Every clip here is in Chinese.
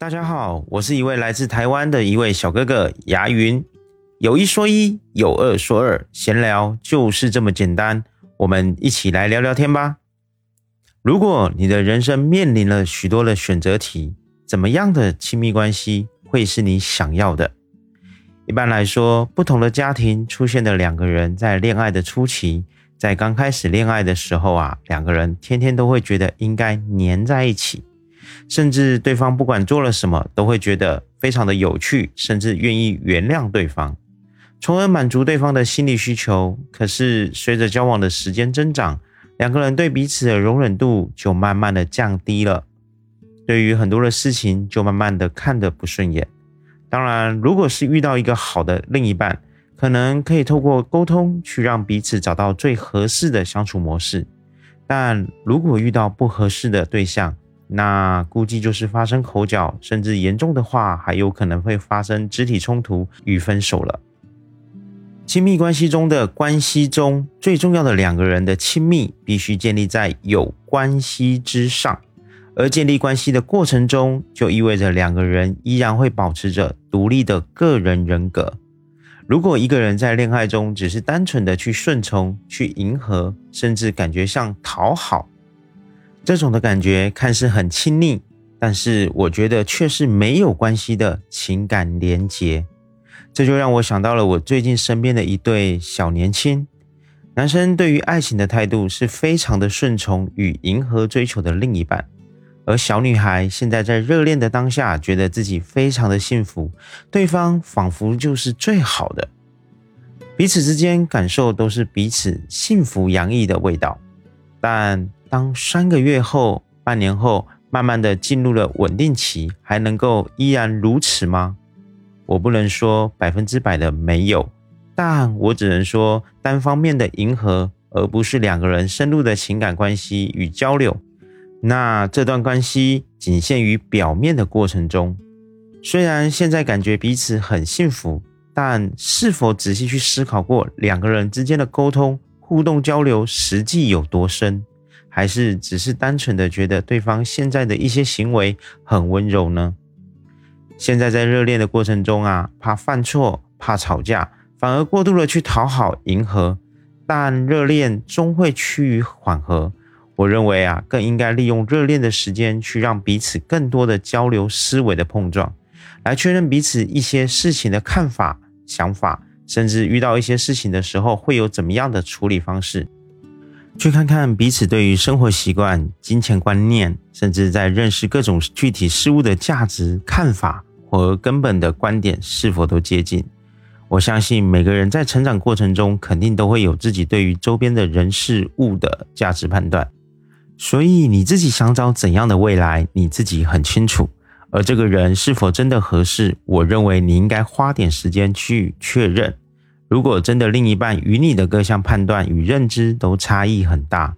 大家好，我是一位来自台湾的一位小哥哥牙云。有一说一，有二说二，闲聊就是这么简单。我们一起来聊聊天吧。如果你的人生面临了许多的选择题，怎么样的亲密关系会是你想要的？一般来说，不同的家庭出现的两个人在恋爱的初期，在刚开始恋爱的时候啊，两个人天天都会觉得应该黏在一起。甚至对方不管做了什么，都会觉得非常的有趣，甚至愿意原谅对方，从而满足对方的心理需求。可是随着交往的时间增长，两个人对彼此的容忍度就慢慢的降低了，对于很多的事情就慢慢的看得不顺眼。当然，如果是遇到一个好的另一半，可能可以透过沟通去让彼此找到最合适的相处模式。但如果遇到不合适的对象，那估计就是发生口角，甚至严重的话，还有可能会发生肢体冲突与分手了。亲密关系中的关系中最重要的两个人的亲密，必须建立在有关系之上，而建立关系的过程中，就意味着两个人依然会保持着独立的个人人格。如果一个人在恋爱中只是单纯的去顺从、去迎合，甚至感觉像讨好。这种的感觉看似很亲密，但是我觉得却是没有关系的情感连结。这就让我想到了我最近身边的一对小年轻男生，对于爱情的态度是非常的顺从与迎合追求的另一半，而小女孩现在在热恋的当下，觉得自己非常的幸福，对方仿佛就是最好的，彼此之间感受都是彼此幸福洋溢的味道，但。当三个月后、半年后，慢慢的进入了稳定期，还能够依然如此吗？我不能说百分之百的没有，但我只能说单方面的迎合，而不是两个人深入的情感关系与交流。那这段关系仅限于表面的过程中，虽然现在感觉彼此很幸福，但是否仔细去思考过两个人之间的沟通、互动、交流实际有多深？还是只是单纯的觉得对方现在的一些行为很温柔呢？现在在热恋的过程中啊，怕犯错，怕吵架，反而过度的去讨好迎合，但热恋终会趋于缓和。我认为啊，更应该利用热恋的时间去让彼此更多的交流思维的碰撞，来确认彼此一些事情的看法、想法，甚至遇到一些事情的时候会有怎么样的处理方式。去看看彼此对于生活习惯、金钱观念，甚至在认识各种具体事物的价值看法和根本的观点是否都接近。我相信每个人在成长过程中，肯定都会有自己对于周边的人事物的价值判断。所以你自己想找怎样的未来，你自己很清楚。而这个人是否真的合适，我认为你应该花点时间去确认。如果真的另一半与你的各项判断与认知都差异很大，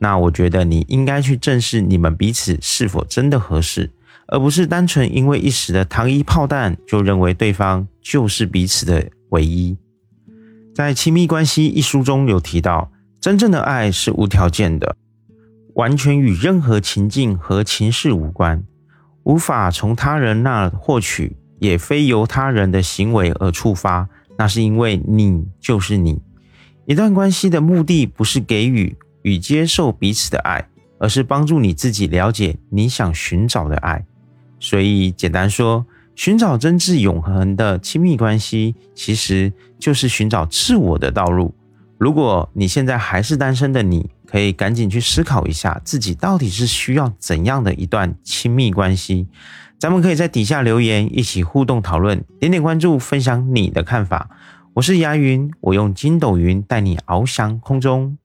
那我觉得你应该去正视你们彼此是否真的合适，而不是单纯因为一时的糖衣炮弹就认为对方就是彼此的唯一。在《亲密关系》一书中有提到，真正的爱是无条件的，完全与任何情境和情势无关，无法从他人那获取，也非由他人的行为而触发。那是因为你就是你。一段关系的目的不是给予与接受彼此的爱，而是帮助你自己了解你想寻找的爱。所以，简单说，寻找真挚永恒的亲密关系，其实就是寻找自我的道路。如果你现在还是单身的，你可以赶紧去思考一下，自己到底是需要怎样的一段亲密关系。咱们可以在底下留言，一起互动讨论，点点关注，分享你的看法。我是牙云，我用筋斗云带你翱翔空中。